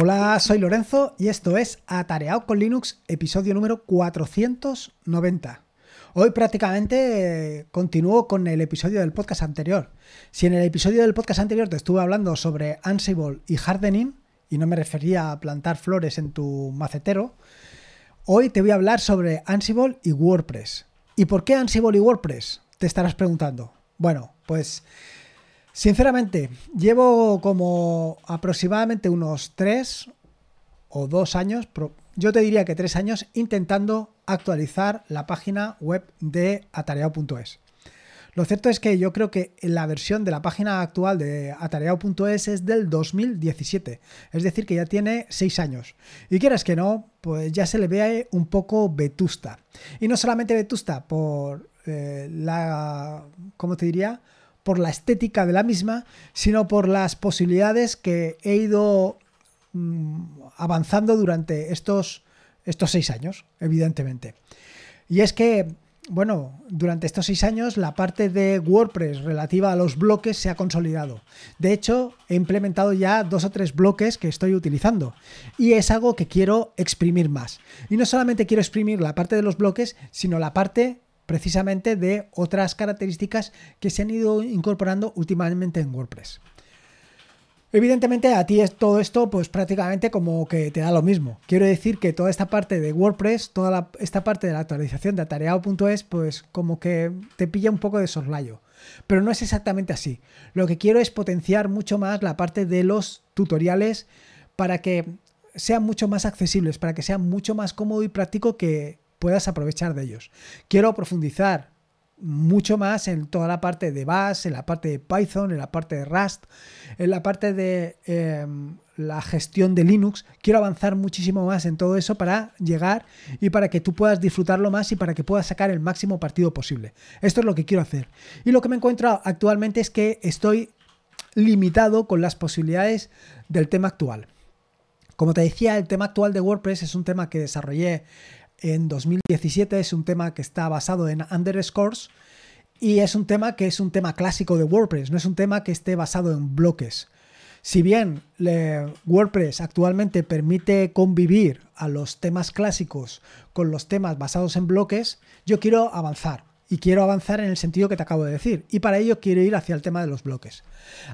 Hola, soy Lorenzo y esto es Atareado con Linux, episodio número 490. Hoy prácticamente eh, continúo con el episodio del podcast anterior. Si en el episodio del podcast anterior te estuve hablando sobre Ansible y hardening, y no me refería a plantar flores en tu macetero, hoy te voy a hablar sobre Ansible y WordPress. ¿Y por qué Ansible y WordPress? Te estarás preguntando. Bueno, pues Sinceramente, llevo como aproximadamente unos tres o dos años, yo te diría que tres años, intentando actualizar la página web de atareado.es. Lo cierto es que yo creo que la versión de la página actual de atareado.es es del 2017, es decir, que ya tiene seis años. Y quieras que no, pues ya se le ve un poco vetusta. Y no solamente vetusta por eh, la, ¿cómo te diría? Por la estética de la misma, sino por las posibilidades que he ido mm, avanzando durante estos, estos seis años, evidentemente. Y es que, bueno, durante estos seis años la parte de WordPress relativa a los bloques se ha consolidado. De hecho, he implementado ya dos o tres bloques que estoy utilizando y es algo que quiero exprimir más. Y no solamente quiero exprimir la parte de los bloques, sino la parte precisamente de otras características que se han ido incorporando últimamente en WordPress. Evidentemente a ti es todo esto pues prácticamente como que te da lo mismo. Quiero decir que toda esta parte de WordPress, toda esta parte de la actualización de atareado.es pues como que te pilla un poco de soslayo. Pero no es exactamente así. Lo que quiero es potenciar mucho más la parte de los tutoriales para que sean mucho más accesibles, para que sea mucho más cómodo y práctico que, puedas aprovechar de ellos. Quiero profundizar mucho más en toda la parte de Bash, en la parte de Python, en la parte de Rust, en la parte de em, la gestión de Linux. Quiero avanzar muchísimo más en todo eso para llegar y para que tú puedas disfrutarlo más y para que puedas sacar el máximo partido posible. Esto es lo que quiero hacer. Y lo que me encuentro actualmente es que estoy limitado con las posibilidades del tema actual. Como te decía, el tema actual de WordPress es un tema que desarrollé en 2017. Es un tema que está basado en underscores y es un tema que es un tema clásico de WordPress, no es un tema que esté basado en bloques. Si bien WordPress actualmente permite convivir a los temas clásicos con los temas basados en bloques, yo quiero avanzar. Y quiero avanzar en el sentido que te acabo de decir. Y para ello quiero ir hacia el tema de los bloques.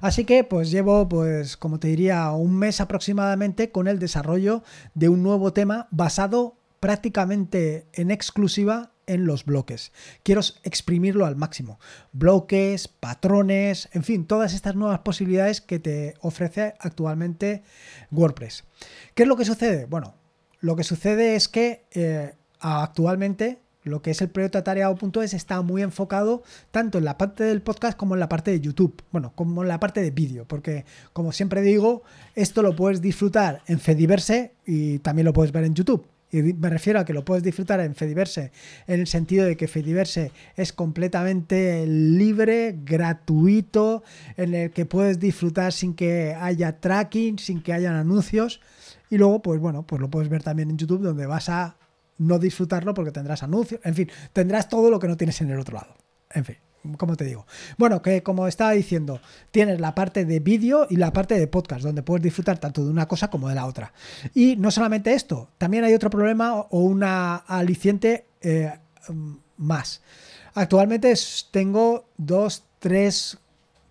Así que pues llevo, pues como te diría, un mes aproximadamente con el desarrollo de un nuevo tema basado prácticamente en exclusiva en los bloques. Quiero exprimirlo al máximo. Bloques, patrones, en fin, todas estas nuevas posibilidades que te ofrece actualmente WordPress. ¿Qué es lo que sucede? Bueno, lo que sucede es que eh, actualmente lo que es el proyecto atareado.es está muy enfocado tanto en la parte del podcast como en la parte de YouTube, bueno, como en la parte de vídeo, porque como siempre digo, esto lo puedes disfrutar en Fediverse y también lo puedes ver en YouTube. Y me refiero a que lo puedes disfrutar en Fediverse, en el sentido de que Fediverse es completamente libre, gratuito, en el que puedes disfrutar sin que haya tracking, sin que hayan anuncios. Y luego, pues bueno, pues lo puedes ver también en YouTube, donde vas a no disfrutarlo porque tendrás anuncios, en fin, tendrás todo lo que no tienes en el otro lado. En fin como te digo? Bueno, que como estaba diciendo, tienes la parte de vídeo y la parte de podcast, donde puedes disfrutar tanto de una cosa como de la otra. Y no solamente esto, también hay otro problema o una aliciente eh, más. Actualmente tengo dos, tres,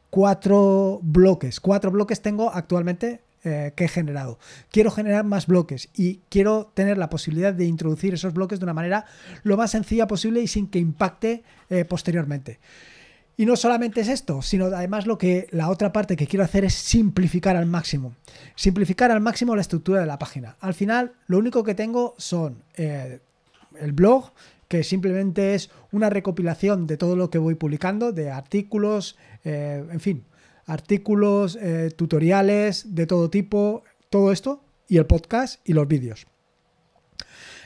cuatro bloques. Cuatro bloques tengo actualmente eh, que he generado. Quiero generar más bloques y quiero tener la posibilidad de introducir esos bloques de una manera lo más sencilla posible y sin que impacte eh, posteriormente. Y no solamente es esto, sino además lo que la otra parte que quiero hacer es simplificar al máximo. Simplificar al máximo la estructura de la página. Al final, lo único que tengo son eh, el blog, que simplemente es una recopilación de todo lo que voy publicando, de artículos, en fin, artículos, eh, tutoriales de todo tipo, todo esto, y el podcast y los vídeos.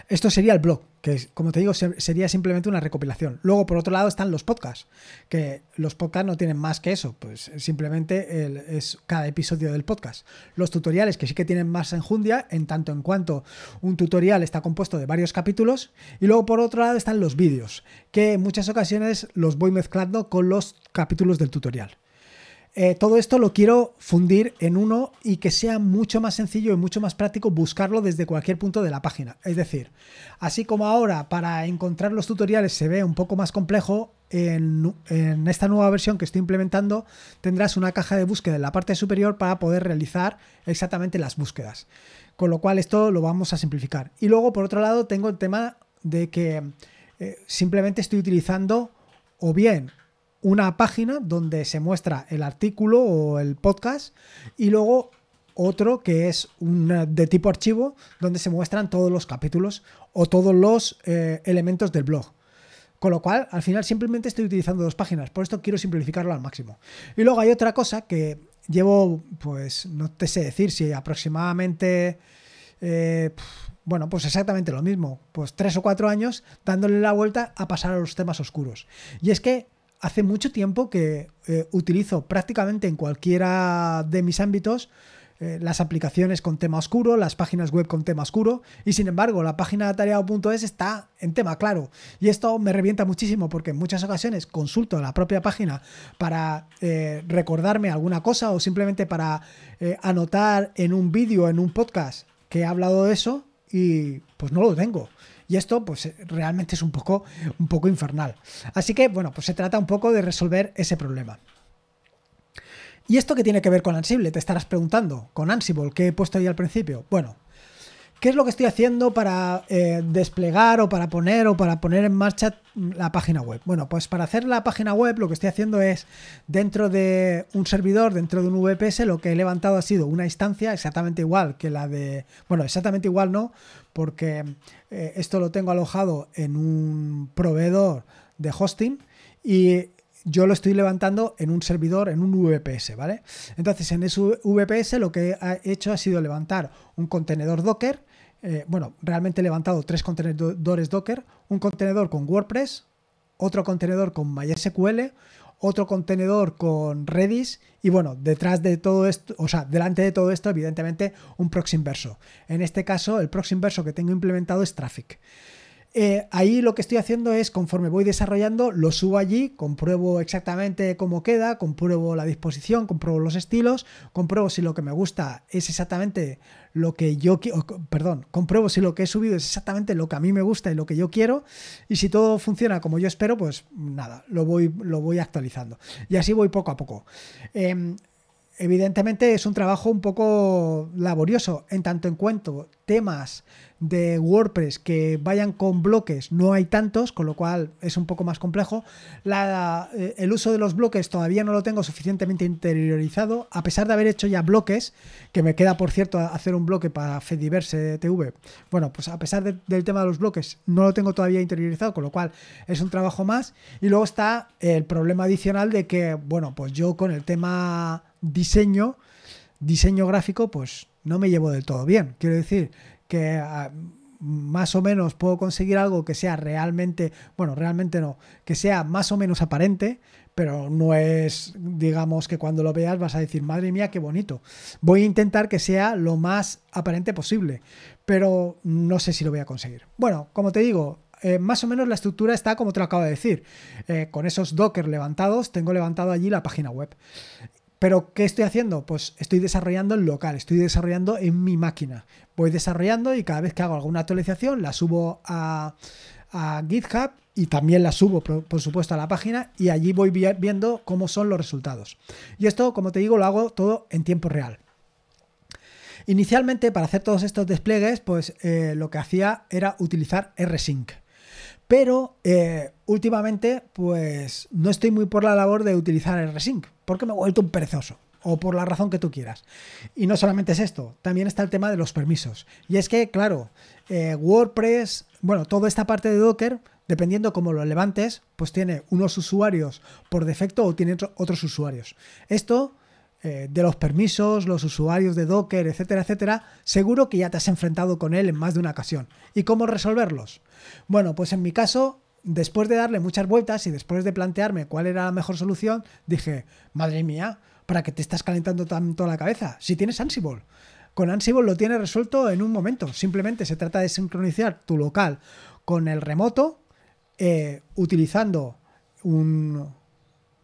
Esto sería el blog, que como te digo sería simplemente una recopilación. Luego, por otro lado, están los podcasts, que los podcasts no tienen más que eso, pues simplemente es cada episodio del podcast. Los tutoriales, que sí que tienen más enjundia, en tanto en cuanto un tutorial está compuesto de varios capítulos. Y luego, por otro lado, están los vídeos, que en muchas ocasiones los voy mezclando con los capítulos del tutorial. Eh, todo esto lo quiero fundir en uno y que sea mucho más sencillo y mucho más práctico buscarlo desde cualquier punto de la página. Es decir, así como ahora para encontrar los tutoriales se ve un poco más complejo, en, esta nueva versión que estoy implementando tendrás una caja de búsqueda en la parte superior para poder realizar exactamente las búsquedas. Con lo cual esto lo vamos a simplificar. Y luego por otro lado tengo el tema de que eh, simplemente estoy utilizando o bien una página donde se muestra el artículo o el podcast y luego otro que es de tipo archivo donde se muestran todos los capítulos o todos los eh, elementos del blog. Con lo cual, al final simplemente estoy utilizando dos páginas, por esto quiero simplificarlo al máximo. Y luego hay otra cosa que llevo, pues no te sé decir si aproximadamente, eh, bueno, pues exactamente lo mismo, pues tres o cuatro años dándole la vuelta a pasar a los temas oscuros. Y es que hace mucho tiempo que eh, utilizo prácticamente en cualquiera de mis ámbitos eh, las aplicaciones con tema oscuro, las páginas web con tema oscuro y sin embargo la página de tareao.es está en tema claro. Y esto me revienta muchísimo porque en muchas ocasiones consulto la propia página para eh, recordarme alguna cosa o simplemente para anotar en un vídeo, en un podcast que he hablado de eso y pues no lo tengo. Y esto, pues realmente es un poco, un poco infernal. Así que, bueno, pues se trata un poco de resolver ese problema. ¿Y esto qué tiene que ver con Ansible? Te estarás preguntando. Con Ansible, que he puesto ahí al principio. Bueno, ¿Qué es lo que estoy haciendo para eh, desplegar o para poner o para poner en marcha la página web? Bueno, pues para hacer la página web lo que estoy haciendo es dentro de un servidor, dentro de un VPS, lo que he levantado ha sido una instancia exactamente igual que la de... Bueno, exactamente igual no, porque eh, esto lo tengo alojado en un proveedor de hosting y yo lo estoy levantando en un servidor, en un VPS, ¿vale? Entonces, en ese VPS lo que he hecho ha sido levantar un contenedor Docker eh, bueno, realmente he levantado tres contenedores Docker, un contenedor con WordPress, otro contenedor con MySQL, otro contenedor con Redis y bueno, detrás de todo esto, o sea, delante de todo esto, evidentemente, un proxy inverso. En este caso, el proxy inverso que tengo implementado es Traffic. Eh, ahí lo que estoy haciendo es, conforme voy desarrollando, lo subo allí, compruebo exactamente cómo queda, compruebo la disposición, compruebo los estilos, compruebo si lo que me gusta es exactamente lo que yo quiero, perdón, compruebo si lo que he subido es exactamente lo que a mí me gusta y lo que yo quiero, y si todo funciona como yo espero, pues nada, lo voy, lo voy actualizando. Y así voy poco a poco. Em, evidentemente es un trabajo un poco laborioso, en tanto en cuanto temas de WordPress que vayan con bloques no hay tantos, con lo cual es un poco más complejo. Eh, el uso de los bloques todavía no lo tengo suficientemente interiorizado, a pesar de haber hecho ya bloques, que me queda por cierto hacer un bloque para Fediverse TV. Bueno, pues a pesar del tema de los bloques no lo tengo todavía interiorizado, con lo cual es un trabajo más. Y luego está el problema adicional de que, bueno, pues yo con el tema diseño, diseño gráfico, pues no me llevo del todo bien. Quiero decir que ah, más o menos puedo conseguir algo que sea realmente, bueno, realmente no, que sea más o menos aparente, pero no es, digamos, que cuando lo veas vas a decir, madre mía, qué bonito. Voy a intentar que sea lo más aparente posible, pero no sé si lo voy a conseguir. Bueno, como te digo, eh, más o menos la estructura está como te lo acabo de decir. Eh, con esos Docker levantados, tengo levantado allí la página web. Pero, ¿qué estoy haciendo? Pues estoy desarrollando en local, estoy desarrollando en mi máquina. Voy desarrollando y cada vez que hago alguna actualización la subo a, GitHub y también la subo, por, supuesto, a la página y allí voy viendo cómo son los resultados. Y esto, como te digo, lo hago todo en tiempo real. Inicialmente, para hacer todos estos despliegues, pues eh, lo que hacía era utilizar rsync. Pero eh, últimamente, pues no estoy muy por la labor de utilizar rsync porque me he vuelto un perezoso o por la razón que tú quieras. Y no solamente es esto, también está el tema de los permisos. Y es que, claro, eh, WordPress, bueno, toda esta parte de Docker, dependiendo cómo lo levantes, pues tiene unos usuarios por defecto o tiene otros usuarios. Esto eh, de los permisos, los usuarios de Docker, etcétera, etcétera, seguro que ya te has enfrentado con él en más de una ocasión. ¿Y cómo resolverlos? Bueno, pues en mi caso después de darle muchas vueltas y después de plantearme cuál era la mejor solución, dije, madre mía, ¿para qué te estás calentando tanto la cabeza? Si tienes Ansible. Con Ansible lo tienes resuelto en un momento. Simplemente se trata de sincronizar tu local con el remoto, eh, utilizando un,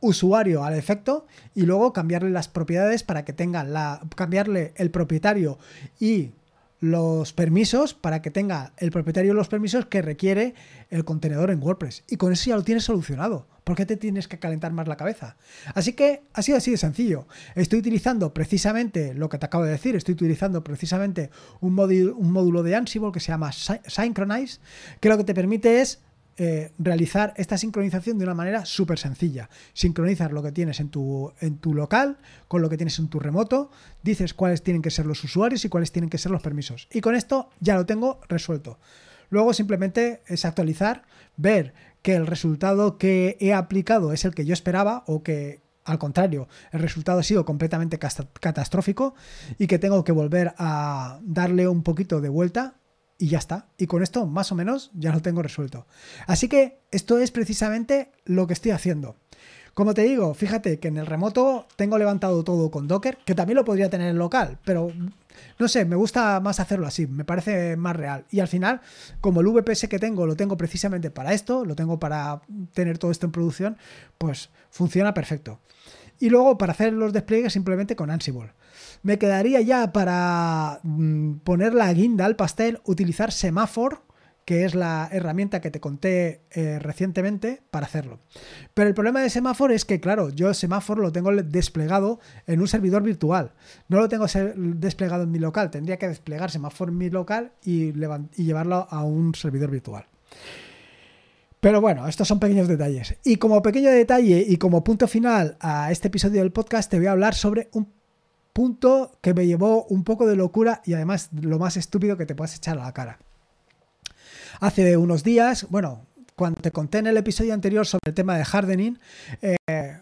usuario al efecto y luego cambiarle las propiedades para que tengan la cambiarle el propietario y los permisos para que tenga el propietario los permisos que requiere el contenedor en WordPress. Y con eso ya lo tienes solucionado. ¿Por qué te tienes que calentar más la cabeza? Así que ha sido así de sencillo. Estoy utilizando precisamente lo que te acabo de decir, estoy utilizando precisamente un, módulo, un módulo de Ansible que se llama Synchronize, que lo que te permite es eh, realizar esta sincronización de una manera súper sencilla. Sincronizas lo que tienes en tu, en tu local con lo que tienes en tu remoto, dices cuáles tienen que ser los usuarios y cuáles tienen que ser los permisos. Y con esto ya lo tengo resuelto. Luego simplemente es actualizar, ver que el resultado que he aplicado es el que yo esperaba o que al contrario, el resultado ha sido completamente catastrófico y que tengo que volver a darle un poquito de vuelta y ya está. Y con esto, más o menos, ya lo tengo resuelto. Así que esto es precisamente lo que estoy haciendo. Como te digo, fíjate que en el remoto tengo levantado todo con Docker, que también lo podría tener en local, pero no sé, me gusta más hacerlo así, me parece más real. Y al final, como el VPS que tengo lo tengo precisamente para esto, lo tengo para tener todo esto en producción, pues funciona perfecto. Y luego para hacer los despliegues simplemente con Ansible. Me quedaría ya para mm, poner la guinda al pastel, utilizar Semaphore, que es la herramienta que te conté eh, recientemente para hacerlo. Pero el problema de Semaphore es que, claro, yo Semaphore lo tengo desplegado en un servidor virtual. No lo tengo desplegado en mi local. Tendría que desplegar Semaphore en mi local y, y llevarlo a un servidor virtual. Pero bueno, estos son pequeños detalles. Y como pequeño detalle y como punto final a este episodio del podcast, te voy a hablar sobre un punto que me llevó un poco de locura y además lo más estúpido que te puedas echar a la cara. Hace unos días, bueno, cuando te conté en el episodio anterior sobre el tema de hardening, eh,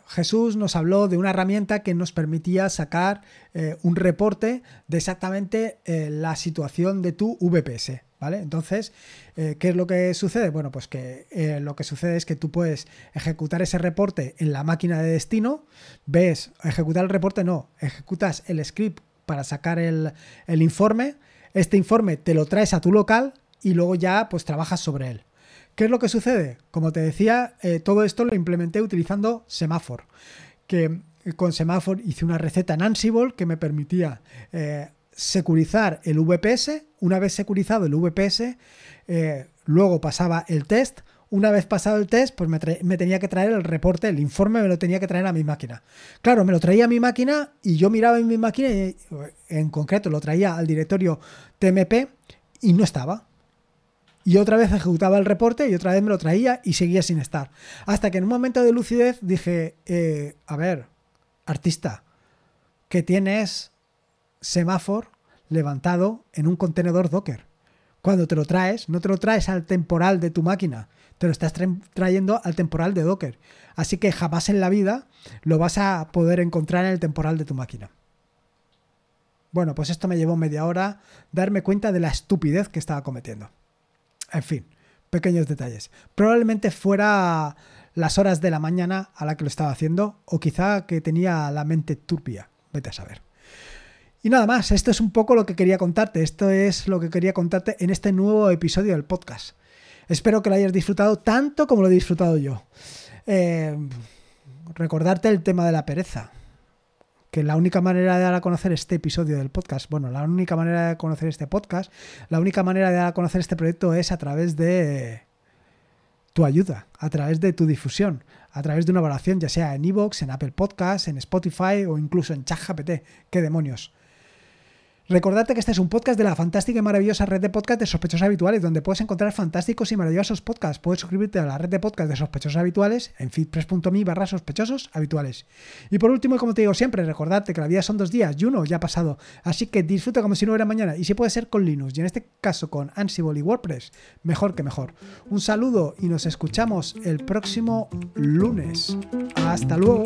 Jesús nos habló de una herramienta que nos permitía sacar eh, un reporte de exactamente eh, la situación de tu VPS. ¿Vale? Entonces, ¿qué es lo que sucede? Bueno, pues que lo que sucede es que tú puedes ejecutar ese reporte en la máquina de destino, ves, ejecutar el reporte no, ejecutas el script para sacar el, el informe, este informe te lo traes a tu local y luego ya pues trabajas sobre él. ¿Qué es lo que sucede? Como te decía, eh, todo esto lo implementé utilizando Semaphore, que eh, con Semaphore hice una receta en Ansible que me permitía eh, securizar el VPS. Una vez securizado el VPS, luego pasaba el test. Una vez pasado el test, pues me, me, tenía que traer el reporte, el informe me lo tenía que traer a mi máquina. Claro, me lo traía a mi máquina y yo miraba en mi máquina, y, en concreto lo traía al directorio TMP y no estaba y otra vez ejecutaba el reporte y otra vez me lo traía y seguía sin estar. Hasta que en un momento de lucidez dije, eh, a ver, artista, que tienes semáforo levantado en un contenedor Docker. Cuando te lo traes, no te lo traes al temporal de tu máquina, te lo estás trayendo al temporal de Docker. Así que jamás en la vida lo vas a poder encontrar en el temporal de tu máquina. Bueno, pues esto me llevó media hora darme cuenta de la estupidez que estaba cometiendo. En fin, pequeños detalles. Probablemente fuera las horas de la mañana a la que lo estaba haciendo o quizá que tenía la mente turbia. Vete a saber. Y nada más, esto es un poco lo que quería contarte. Esto es lo que quería contarte en este nuevo episodio del podcast. Espero que lo hayas disfrutado tanto como lo he disfrutado yo. Eh, recordarte el tema de la pereza que la única manera de dar a conocer este episodio del podcast, bueno, la única manera de conocer este podcast, la única manera de dar a conocer este proyecto es a través de tu ayuda, a través de tu difusión, a través de una evaluación, ya sea en Evox, en Apple Podcasts, en Spotify o incluso en ChatGPT. ¿Qué demonios? Recordarte que este es un podcast de la fantástica y maravillosa red de podcast de sospechosos habituales, donde puedes encontrar fantásticos y maravillosos podcasts. Puedes suscribirte a la red de podcast de sospechosos habituales en feedpress.me barra sospechosos habituales. Y por último, y como te digo siempre, recordarte que la vida son dos días y uno ya ha pasado. Así que disfruta como si no hubiera mañana. Y si puede ser con Linux, y en este caso con Ansible y WordPress, mejor que mejor. Un saludo y nos escuchamos el próximo lunes. Hasta luego.